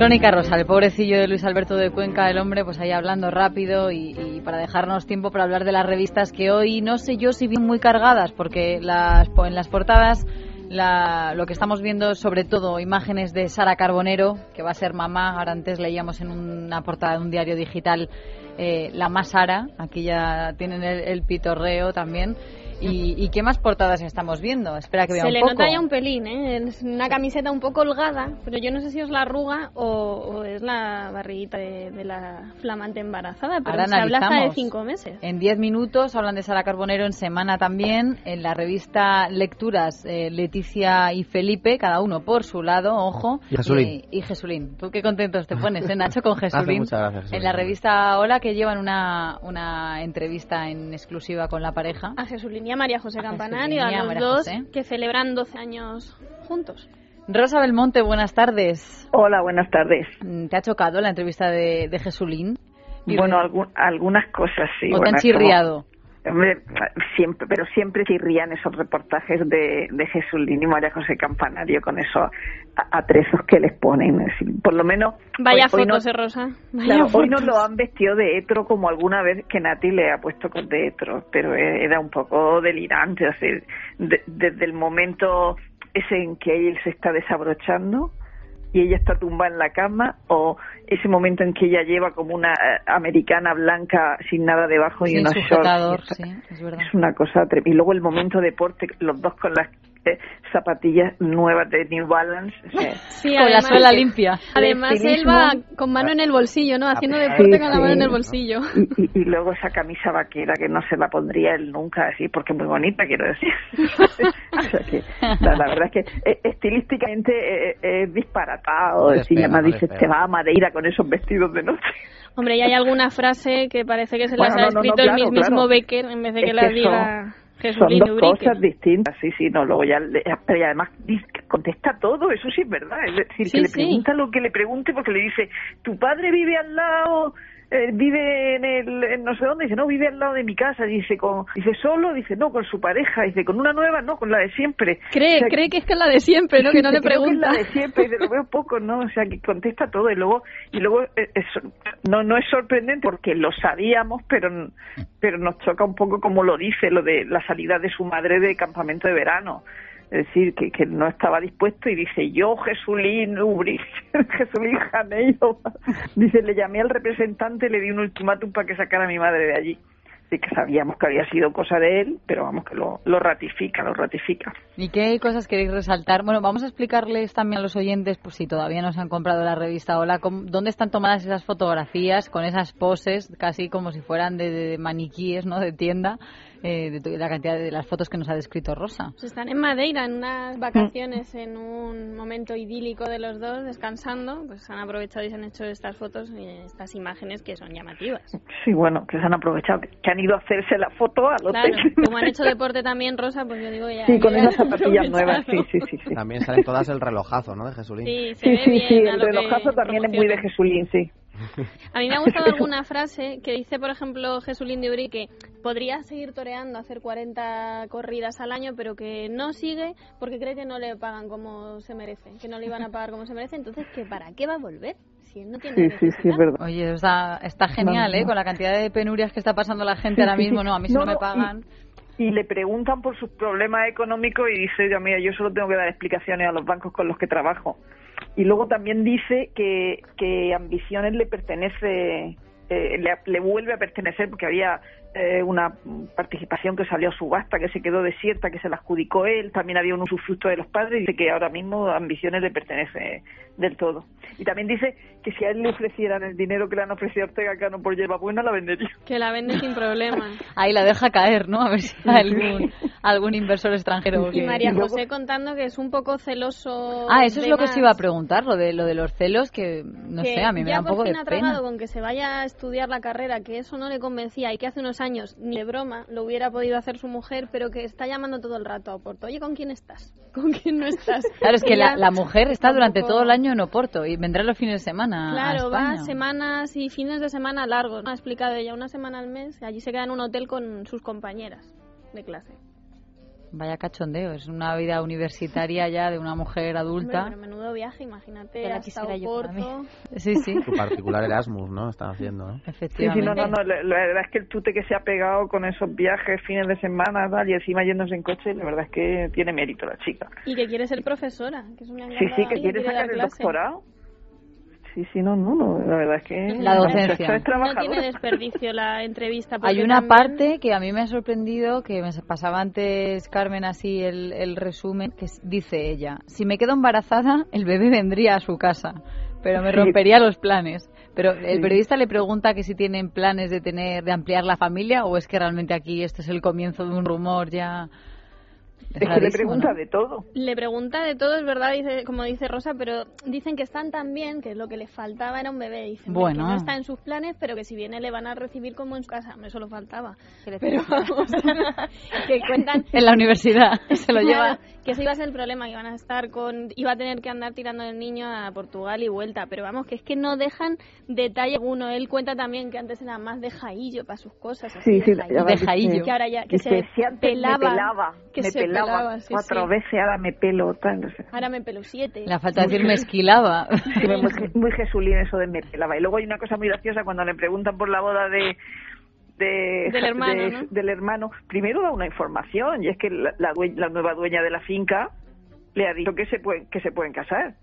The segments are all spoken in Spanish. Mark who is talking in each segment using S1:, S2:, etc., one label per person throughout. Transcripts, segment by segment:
S1: Crónica Rosa, el pobrecillo de Luis Alberto de Cuenca, el hombre, pues ahí hablando rápido y, para dejarnos tiempo para hablar de las revistas que hoy no sé yo si bien muy cargadas, porque las, en las portadas lo que estamos viendo sobre todo imágenes de Sara Carbonero, que va a ser mamá. Ahora antes leíamos en una portada de un diario digital eh, la más Sara. Aquí ya tienen el pitorreo también. ¿Y, qué más portadas estamos viendo? Espera que vea
S2: Se le nota ya un pelín, ¿eh? Es una camiseta un poco holgada, pero yo no sé si es la arruga o, es la barriguita de, la flamante embarazada, pero se habla hasta de cinco meses.
S1: En diez minutos hablan de Sara Carbonero en semana también, en la revista Lecturas, eh, Leticia y Felipe, cada uno por su lado, ojo.
S3: Y Jesulín.
S1: y Jesulín. Tú qué contentos te pones, ¿eh, Nacho, con Jesulín.
S3: muchas gracias,
S1: En la revista Hola, que llevan una, una entrevista en exclusiva con la pareja.
S2: A Jesulín María José Campanario, a los dos que celebran 12 años juntos.
S1: Rosa Belmonte, buenas tardes.
S4: Hola, buenas tardes.
S1: Mm, ¿Te ha chocado la entrevista de, de Jesulín?
S4: Bueno, algunas cosas sí.
S1: ¿O te han chirriado?
S4: Siempre, pero siempre chirrían esos reportajes de, de Jesulín y María José Campanario con esos atrezos que les ponen. Por lo menos.
S2: Vaya fotos, ¿eh, Rosa.
S4: hoy no lo han vestido de hetero como alguna vez que Nati le ha puesto con de hetero, pero era un poco delirante. O desde el momento ese en que él se está desabrochando y ella está tumbada en la cama o ese momento en que ella lleva como una eh, americana blanca sin nada debajo y unos shorts.
S1: es, verdad.
S4: es una cosa tremenda. Y luego el momento deporte, los dos con las zapatillas nuevas de New Balance.
S1: Sí, con la suela limpia.
S2: Además, él va con mano en el bolsillo, ¿no? Haciendo deporte con la mano en el bolsillo.
S4: Y, luego esa camisa vaquera que no se la pondría él nunca, así, porque es muy bonita, quiero decir. la, verdad es que eh, estilísticamente eh, eh, es disparatado. Si llama, dice, te va a Madeira con esos vestidos de noche.
S2: Hombre, y hay alguna frase que parece que se las ha escrito el mismo Becker en vez de que la diga...
S4: Son dos cosas distintas, sí, sí, no, luego ya, pero además contesta todo, eso sí es verdad, es decir, que le pregunta lo que le pregunte porque le dice, tu padre vive al lado eh, vive en el no sé dónde, dice, no, vive al lado de mi casa, dice, con, dice, solo, dice, no, con su pareja, dice, con una nueva, no, con la de siempre.
S2: Cree, cree que es que es la de siempre, ¿no? que no le pregunta.
S4: Que es la de siempre, y lo veo poco, ¿no? O sea, que contesta todo y luego, y luego eh, no, no es sorprendente porque lo sabíamos, pero, pero nos choca un poco como lo dice, lo de la salida de su madre de campamento de verano es decir, que, que no estaba dispuesto y dice, yo, Jesulín Ubris, Jesulín Janeiro, dice, le llamé al representante, le di un ultimátum para que sacara a mi madre de allí. Así que sabíamos que había sido cosa de él, pero vamos que lo, lo ratifica, lo ratifica.
S1: ¿Y qué cosas queréis resaltar? Bueno, vamos a explicarles también a los oyentes, pues si todavía no se han comprado la revista Hola, dónde están tomadas esas fotografías con esas poses, casi como si fueran de, de maniquíes, ¿no? De tienda eh, de la cantidad de las fotos que nos ha descrito Rosa.
S2: Pues están en Madeira, en unas vacaciones, en un momento idílico de los dos, descansando, pues han aprovechado y se han hecho estas fotos y estas imágenes que son llamativas.
S4: Sí, bueno, que se han aprovechado, que han ido a hacerse la foto a los
S2: claro, Como han hecho deporte también, Rosa, pues yo digo ya...
S4: Sí, con esas zapatillas nuevas, sí, sí, sí,
S3: También salen todas el relojazo, ¿no?, de Jesulín.
S2: Sí, sí,
S4: sí, el relojazo también es muy de Jesulín, sí.
S2: A mí me ha gustado alguna frase que dice, por ejemplo, Jesulín de Uri que podría seguir toreando, hacer 40 corridas al año, pero que no sigue porque cree que no le pagan como se merece, que no le iban a pagar como se merece. Entonces, ¿que ¿para qué va a volver? Si no tiene
S4: sí, sí, sí, es verdad.
S1: Oye, está, está genial, ¿eh? Con la cantidad de penurias que está pasando la gente ahora mismo, no, a mí no, me pagan.
S4: Y, le preguntan por sus problemas económicos y dice, ya mira, yo solo tengo que dar explicaciones a los bancos con los que trabajo. Y luego también dice que, que Ambiciones le pertenece, eh, le, le, vuelve a pertenecer porque había eh, una participación que salió a subasta, que se quedó desierta, que se la adjudicó él, también había un usufructo de los padres, y dice que ahora mismo Ambiciones le pertenece del todo. Y también dice que si a él le ofrecieran el dinero que le han ofrecido a Ortega Cano por lleva buena, la vendería.
S2: Que la vende sin problema.
S1: Ahí la deja caer, ¿no? A ver si hay algún, algún inversor extranjero.
S2: Y María José contando que es un poco celoso.
S1: Ah, eso es lo que os iba a preguntar, lo de, lo de los celos, que no sé, a mí me da un poco de pena.
S2: ha con que se vaya a estudiar la carrera, que eso no le convencía y que hace unos años ni de broma lo hubiera podido hacer su mujer, pero que está llamando todo el rato a Oporto. Oye, ¿con quién estás? ¿Con quién no estás?
S1: Claro, es que la, mujer está durante todo el año en Oporto y vendrá los fines de semana.
S2: Claro, va semanas y fines de semana largos. Ha explicado ella una semana al mes. Allí se queda en un hotel con sus compañeras de clase.
S1: Vaya cachondeo, es una vida universitaria ya de una mujer adulta.
S2: Hombre, pero menudo viaje, imagínate,
S1: la
S2: hasta
S1: quisiera yo para mí.
S2: Oporto.
S1: Sí, sí,
S3: Su particular Erasmus, ¿no? Están haciendo, ¿no?
S4: Sí, sí,
S1: efectivamente.
S4: no, no, no. La, la verdad es que el tute que se ha pegado con esos viajes, fines de semana, tal, y encima yéndose en coche, la verdad es que tiene mérito la chica.
S2: Y que quiere ser profesora, que es una
S4: Sí, sí, que quiere sacar el doctorado. Sí, sí, no, no, no, la verdad es que...
S1: La docencia.
S4: Es
S2: No tiene desperdicio la entrevista.
S1: Hay una
S2: también-
S1: parte que a mí me ha sorprendido, que me pasaba antes Carmen así el, el resumen, que dice ella, si me quedo embarazada, el bebé vendría a su casa, pero me
S4: Sí.
S1: rompería los planes. Pero el
S4: Sí.
S1: periodista le pregunta que si tienen planes de tener, de ampliar la familia o es que realmente aquí esto es el comienzo de un rumor ya.
S4: Es que le pregunta
S1: ¿no?
S4: de todo.
S2: Le pregunta de todo, es verdad, dice, como dice Rosa, pero dicen que están tan bien que lo que le faltaba era un bebé. Dicen
S1: Bueno.
S2: que no está en sus planes, pero que si viene le van a recibir como en su casa. Eso lo faltaba. Pero vamos, que cuentan
S1: En la universidad se lo lleva.
S2: Que ese iba a ser el problema, que iban a estar con, iba a tener que andar tirando el niño a Portugal y vuelta, pero vamos, que es que no dejan detalle alguno. Él cuenta también que antes era más de jaillo para sus cosas, así,
S4: Sí, sí,
S2: de jaillo.
S4: va,
S1: De jaillo.
S2: que ahora ya, que
S4: Dice,
S2: se
S4: si antes
S2: pelaba,
S4: me pelaba,
S2: que
S4: me
S2: se
S4: pelaba,
S2: pelaba, sí,
S4: cuatro
S2: sí.
S4: veces, ahora me pelo, tal, no sé.
S2: Ahora me pelo siete.
S1: La falta de decir me esquilaba.
S4: Sí, muy, muy jesulín eso de me pelaba. Y luego hay una cosa muy graciosa cuando le preguntan por la boda de... de-
S2: Del hermano,
S4: de-
S2: ¿no?
S4: del hermano. Primero da una información y es que la, la due- la nueva dueña de la finca le ha dicho que se pueden, que se pueden casar.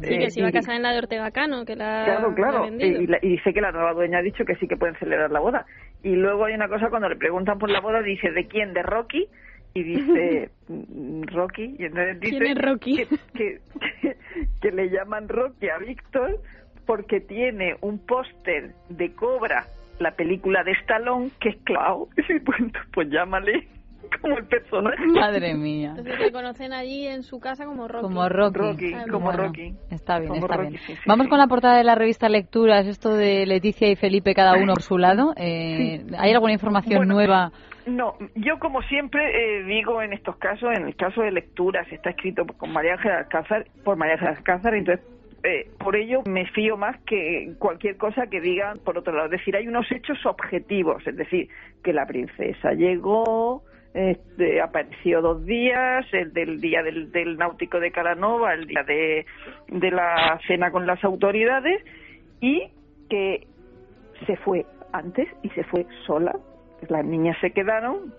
S2: Sí,
S4: Eh,
S2: que se iba a casar en la de Ortega Cano, que la,
S4: Claro,
S2: la
S4: claro. Y, la- y dice que la nueva dueña ha dicho que sí que pueden celebrar la boda. Y luego hay una cosa cuando le preguntan por la boda, dice, ¿de quién? ¿De Rocky? Y dice, "Mm, Rocky. Y entonces dice
S2: ¿Quién es Rocky?
S4: Que, que, que le llaman Rocky a Víctor porque tiene un póster de Cobra, la película de Stallone, que es clavado. Y pues, pues llámale como el personaje.
S1: Madre mía.
S2: Entonces le conocen allí en su casa como Rocky.
S1: Como Rocky.
S4: Rocky,
S2: Ah,
S4: como
S1: Bueno,
S4: Rocky.
S1: Está bien,
S4: Como
S1: está
S4: Rocky,
S1: bien.
S4: sí, sí,
S1: Vamos
S4: sí.
S1: con la portada de la revista Lecturas, esto de Leticia y Felipe cada uno por su lado. Eh, ¿Hay alguna información
S4: Bueno,
S1: nueva?
S4: No, yo como siempre eh, digo en estos casos, en el caso de lecturas, está escrito con María Ángela Alcázar, por María Ángela Alcázar, entonces eh, por ello me fío más que cualquier cosa que digan por otro lado. Es decir, hay unos hechos objetivos, es decir, que la princesa llegó, este, apareció dos días, el del día del, del náutico de Caranova, el día de, la cena con las autoridades, y que se fue antes y se fue sola. Las niñas se quedaron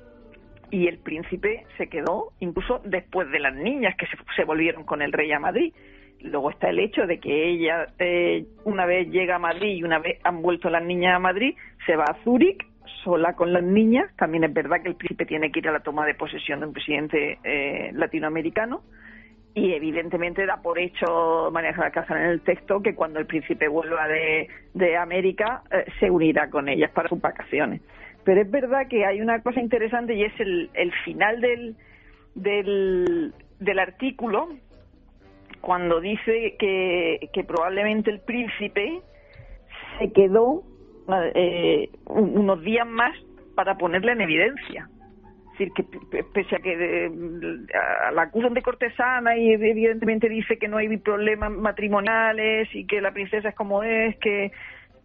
S4: y el príncipe se quedó incluso después de las niñas que se, se volvieron con el rey a Madrid. Luego está el hecho de que ella, eh, una vez llega a Madrid y una vez han vuelto las niñas a Madrid, se va a Zúrich sola con las niñas. También es verdad que el príncipe tiene que ir a la toma de posesión de un presidente eh, latinoamericano. Y evidentemente da por hecho María Alcázar en el texto que cuando el príncipe vuelva de, de América eh, se unirá con ellas para sus vacaciones. Pero es verdad que hay una cosa interesante y es el, el final del, del, del artículo cuando dice que, que probablemente el príncipe se quedó eh, un- unos días más para ponerle en evidencia. Es decir, que pese a que eh, a- la acusan de cortesana y evidentemente dice que no hay problemas matrimoniales y que la princesa es como es, que,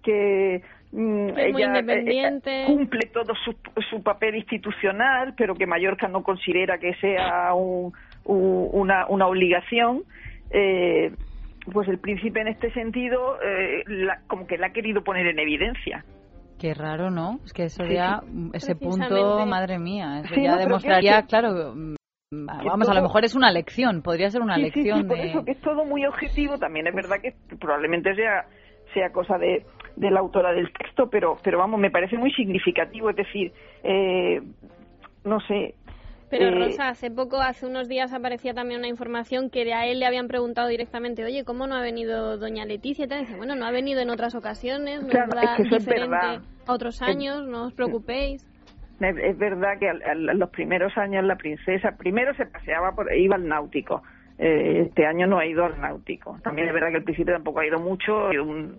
S4: que mm, ella eh, eh, cumple todo su, su papel institucional, pero que Mallorca no considera que sea un- una, una obligación. Eh, pues el príncipe en este sentido eh, la- como que la ha querido poner en evidencia.
S1: Qué raro, ¿no? Es que eso
S4: Sí,
S1: ya, ese punto, madre mía, eso
S4: Sí,
S1: ya
S4: no,
S1: demostraría,
S4: que-
S1: claro, mm, vamos, a lo mejor es una lección, podría ser una
S4: Sí, sí, sí,
S1: lección
S4: por
S1: de...
S4: eso que es todo muy objetivo. También es verdad que probablemente sea sea cosa de, de la autora del texto, pero pero vamos, me parece muy significativo. Es decir, eh, no sé.
S2: Pero
S4: eh,
S2: Rosa, hace poco, hace unos días aparecía también una información que a él le habían preguntado directamente, oye, ¿cómo no ha venido doña Leticia? Y dice, bueno, no ha venido en otras ocasiones, no
S4: Claro,
S2: es
S4: es que eso es
S2: diferente
S4: verdad.
S2: a otros años, no os preocupéis.
S4: Es, verdad que al- al- en los primeros años la princesa primero se paseaba por iba al náutico. Eh, este año no ha ido al náutico. También es verdad que el príncipe tampoco ha ido mucho, un-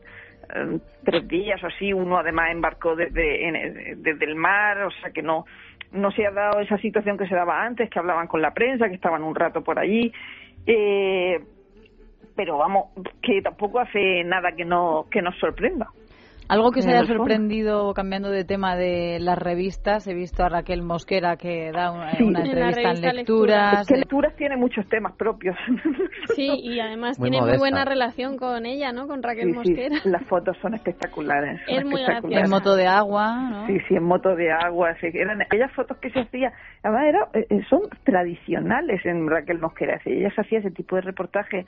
S4: eh, tres días o así. Uno además embarcó desde, en- desde el mar, o sea que no no se ha dado esa situación que se daba antes, que hablaban con la prensa, que estaban un rato por allí. Eh, pero vamos, que tampoco hace nada que no que nos sorprenda.
S1: Algo que os haya sorprendido cambiando de tema de las revistas. He visto a Raquel Mosquera que da una,
S4: Sí.
S1: una entrevista en lecturas.
S4: Es que lecturas tiene muchos temas propios.
S2: Sí, y además
S3: Muy
S2: tiene muy
S3: modesta.
S2: buena relación con ella, ¿no? Con Raquel
S4: Sí, sí,
S2: Mosquera.
S4: las fotos son espectaculares. son
S2: Es muy
S4: espectaculares.
S1: en moto de agua, ¿no?
S4: Sí, sí, en moto de agua. sí, eran aquellas fotos que se hacía, además era, eh, eh, son tradicionales en Raquel Mosquera. sí, ella se hacía ese tipo de reportajes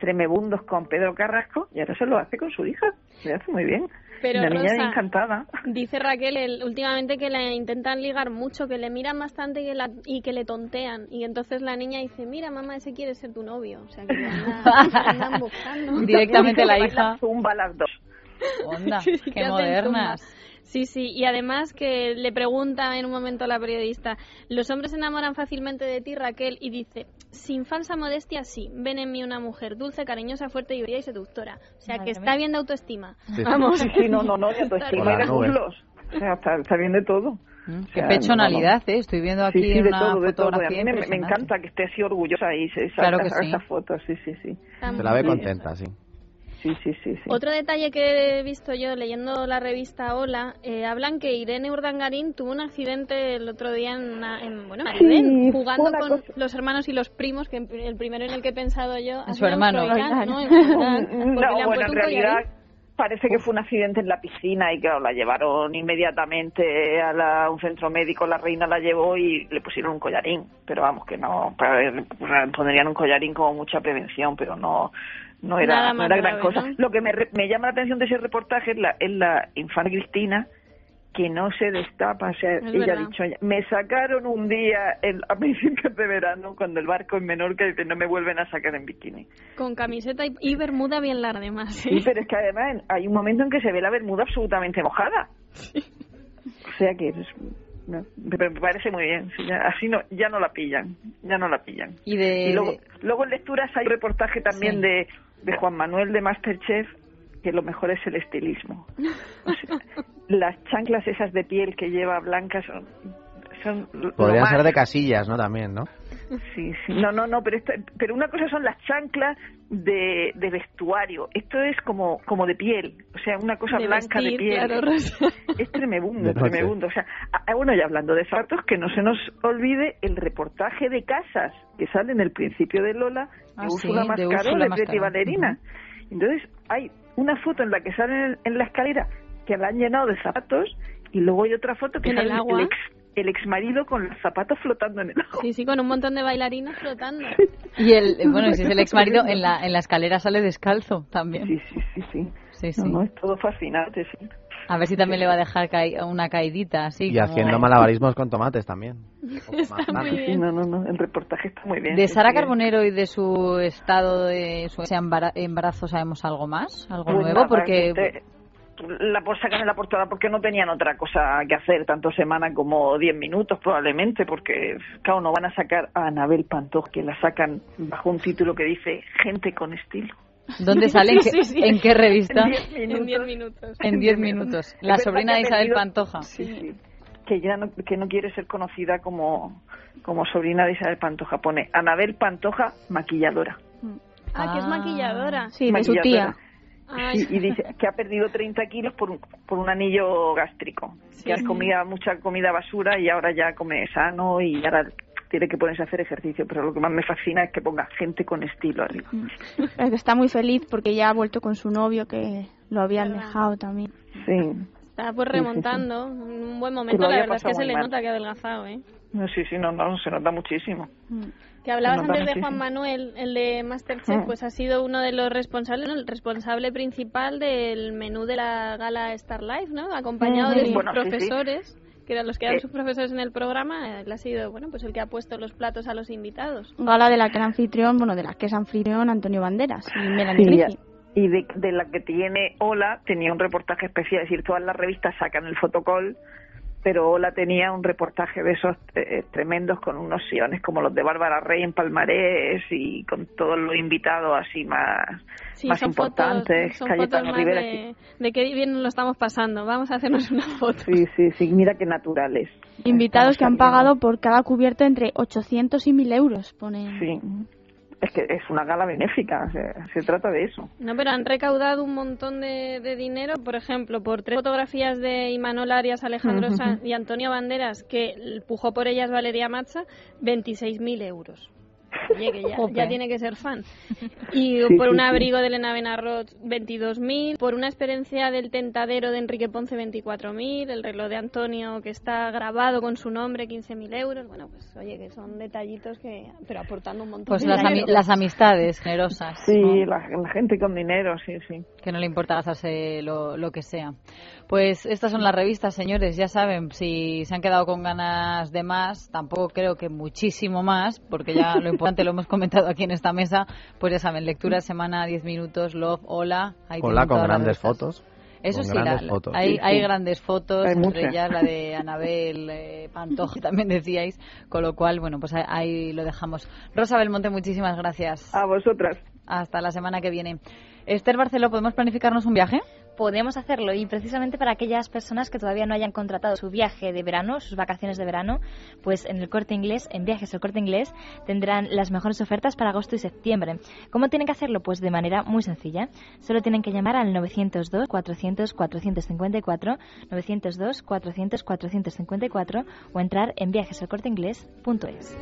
S4: tremebundos con Pedro Carrasco y ahora se lo hace con su hija. Le hace muy bien.
S2: Pero,
S4: La niña
S2: Rosa,
S4: encantada.
S2: Dice Raquel el- últimamente que le intentan ligar mucho, que le miran bastante y que, la- y que le tontean. Y entonces la niña dice, mira mamá, ese quiere ser tu novio. O sea, que le andan, buscando.
S1: Directamente la hija.
S4: Zumba las dos.
S1: Onda, qué modernas.
S2: Sí, sí, y además que le pregunta en un momento a la periodista, ¿los hombres se enamoran fácilmente de ti, Raquel? Y dice, sin falsa modestia, sí, ven en mí una mujer dulce, cariñosa, fuerte, divertida y seductora. O sea, que está bien de autoestima.
S3: Sí.
S2: Vamos.
S4: Sí, sí, no, no, no, de autoestima y de muslos. O sea, está, está bien de todo.
S1: Mm,
S4: O
S1: Qué
S4: sea,
S1: pechonalidad, ¿eh? Estoy viendo aquí
S4: sí, sí, de
S1: una
S4: todo, de todo. Y A
S1: fotografía
S4: mí me, encanta que esté así orgullosa y se
S1: Claro
S4: saca
S1: que sí.
S4: Sí, sí,
S3: Se la ve contenta, sí.
S4: Sí, sí, sí, sí.
S2: Otro detalle que he visto yo leyendo la revista Hola, eh, hablan que Irene Urdangarín tuvo un accidente el otro día en, una, en bueno,
S4: Sí,
S2: jugando con
S4: cosa-
S2: los hermanos y los primos, que el primero en el que he pensado yo
S1: En su hermano.
S2: En Froilán, porque
S4: No, bueno, en realidad
S2: collarín.
S4: parece que fue un accidente en la piscina y claro, la llevaron inmediatamente a la- un centro médico, la reina la llevó y le pusieron un collarín, pero vamos que no, para- pondrían un collarín como mucha prevención, pero no no era,
S2: Nada
S4: no era gran
S2: grave,
S4: cosa.
S2: ¿no?
S4: Lo que me, re- me llama la atención de ese reportaje es la, es la infanta Cristina que no se destapa, o sea,
S2: Es
S4: ella
S2: verdad.
S4: ha dicho, me sacaron un día en- a principios de verano cuando el barco en Menorca dice no me vuelven a sacar en bikini.
S2: Con camiseta y, y bermuda bien larga, además.
S4: Sí, pero es que además hay un momento en que se ve la bermuda absolutamente mojada. O sea que es- no, me me parece muy bien. sí, ya- así no, ya no la pillan, ya no la pillan.
S1: Y de...
S4: Y luego, luego en lecturas hay un reportaje también
S1: Sí.
S4: de, de Juan Manuel de Masterchef que lo mejor es el estilismo. O sea, las chanclas esas de piel que lleva Blanca son, son
S3: Podrían ser de casillas, ¿no? También, ¿no?
S4: Sí, sí. No, no, no, pero, pero una cosa son las chanclas de, de vestuario. Esto es como, como de piel. O sea, una cosa
S2: De
S4: blanca
S2: vestir,
S4: de piel.
S2: claro.
S4: Es tremebundo, tremebundo. O sea, ah, bueno, y hablando de zapatos, que no se nos olvide el reportaje de casas que sale en el principio de Lola
S1: Ah,
S4: de
S1: sí,
S4: Úrsula
S1: de
S4: Mascaró, de Preti
S1: Mascaró.
S4: Valerina. Entonces, hay una foto en la que salen en, en la escalera que la han llenado de zapatos y luego hay otra foto que
S2: En
S4: sale
S2: el agua.
S4: ex el ex marido con los zapatos flotando en el agua.
S2: Sí, sí, con un montón de bailarinas flotando.
S1: Y el, bueno, y si es el ex marido, en la, en la escalera sale descalzo también.
S4: Sí, sí, sí, sí.
S1: Sí, sí.
S4: No, no, es todo fascinante, sí.
S1: A ver si también le va a dejar caer una caidita así.
S3: Y
S1: como-
S3: haciendo malabarismos con tomates también.
S2: Está muy
S4: Sí,
S2: bien.
S4: no, no, no, el reportaje está muy bien.
S1: De
S4: sí,
S1: Sara
S4: sí.
S1: Carbonero y de su estado de su embarazo sabemos algo más, algo
S4: Pues
S1: nuevo,
S4: nada,
S1: porque
S4: te- la por sacar en la portada porque no tenían otra cosa que hacer, tanto semana como 10 minutos probablemente, porque claro, no van a sacar a Anabel Pantoja, que la sacan bajo un título que dice Gente con estilo.
S1: ¿dónde sale? ¿En qué,
S2: Sí, sí.
S1: en qué revista?
S4: En 10
S2: En 10
S4: minutos.
S2: minutos.
S1: En 10 minutos. La
S4: Es verdad
S1: sobrina de Isabel Pantoja.
S4: Sí, sí. Que ya no, que no quiere ser conocida como, como sobrina de Isabel Pantoja. Pone Anabel Pantoja, maquilladora.
S2: Ah, que es
S1: Ah.
S2: maquilladora.
S5: Sí, de su
S4: Maquilladora.
S5: tía.
S2: Ay,
S4: Sí, y dice que ha perdido 30 kilos por un, por un anillo gástrico. Que
S2: Sí.
S4: comía mucha comida basura y ahora ya come sano y ahora tiene que ponerse a hacer ejercicio. Pero lo que más me fascina es que ponga gente con estilo arriba.
S5: Es que está muy feliz porque ya ha vuelto con su novio que lo habían
S2: Verdad.
S5: dejado también.
S4: Sí.
S2: está pues
S4: Sí, sí, sí.
S2: remontando. Un buen
S4: Que
S2: momento, la
S4: había
S2: verdad es que se le
S4: mal.
S2: nota que ha adelgazado, ¿eh?
S4: No, sí, sí, no, no, se nota muchísimo.
S2: Que hablabas antes de Juan. Manuel, el de Masterchef,
S4: Mm.
S2: pues ha sido uno de los responsables, ¿no? el responsable principal del menú de la gala Star Life, ¿no? Acompañado
S4: Mm,
S2: de sus
S4: bueno, sí, sí.
S2: profesores, que eran los que eran
S4: Eh.
S2: sus profesores en el programa, él ha sido, bueno, pues el que ha puesto los platos a los invitados.
S5: Gala de la que era anfitrión, bueno, de la que es anfitrión Antonio Banderas y Melanie
S4: Sí, y de, de la que tiene Ola tenía un reportaje especial, es decir, todas las revistas sacan el fotocall, pero Ola tenía un reportaje de esos eh, tremendos con unos siones como los de Bárbara Rey en Palmarés y con todos los invitados así más,
S2: Sí,
S4: más
S2: son
S4: importantes,
S2: fotos, son fotos
S4: Cayetano
S2: más
S4: Rivera.
S2: de, de qué bien nos lo estamos pasando. Vamos a hacernos una foto.
S4: Sí, sí, sí, mira qué naturales.
S5: Invitados que han pagado por cada cubierto entre 800 y 1000 euros, ponen.
S4: Sí, es que es una gala benéfica, se, se trata de eso.
S2: No, pero han recaudado un montón de, de dinero, por ejemplo, por tres fotografías de Imanol Arias, Alejandro y Antonio Banderas, que pujó por ellas Valeria Macha, 26.000 euros. Oye, que ya, tiene que ser fan. Y
S4: Sí,
S2: por
S4: sí,
S2: un
S4: sí.
S2: abrigo de Elena Benarrot, 22.000. Por una experiencia del tentadero de Enrique Ponce, 24.000. El reloj de Antonio, que está grabado con su nombre, 15.000 euros. Bueno, pues oye, que son detallitos que... Pero aportando un montón
S1: Pues
S2: de
S1: las, ami- las amistades generosas.
S4: Sí,
S1: ¿no?
S4: la, la gente con dinero, sí, sí.
S1: Que no le importa gastarse lo, lo que sea. Pues estas son las revistas, señores, ya saben, si se han quedado con ganas de más, tampoco creo que muchísimo más, porque ya lo importante lo hemos comentado aquí en esta mesa, pues ya saben, lectura, semana, 10 minutos, love, hola. ahí
S3: Hola con grandes fotos.
S1: Eso sí,
S3: grandes
S1: la-
S3: fotos.
S1: hay,
S4: Sí,
S1: hay grandes fotos,
S4: Hay
S1: entre
S4: muchas.
S1: ellas la de Anabel eh, Pantoja, también decíais, con lo cual, bueno, pues ahí, ahí lo dejamos. Rosa Belmonte, muchísimas gracias.
S4: A vosotras.
S1: Hasta la semana que viene. Esther Barceló, ¿podemos planificarnos un viaje?
S6: Podemos hacerlo y precisamente para aquellas personas que todavía no hayan contratado su viaje de verano, sus vacaciones de verano, pues en el corte inglés, en viajes al corte inglés, tendrán las mejores ofertas para agosto y septiembre. ¿Cómo tienen que hacerlo? Pues de manera muy sencilla. Solo tienen que llamar al 902 400 454, 902 400 454 o entrar en viajesalcorteinglés.es.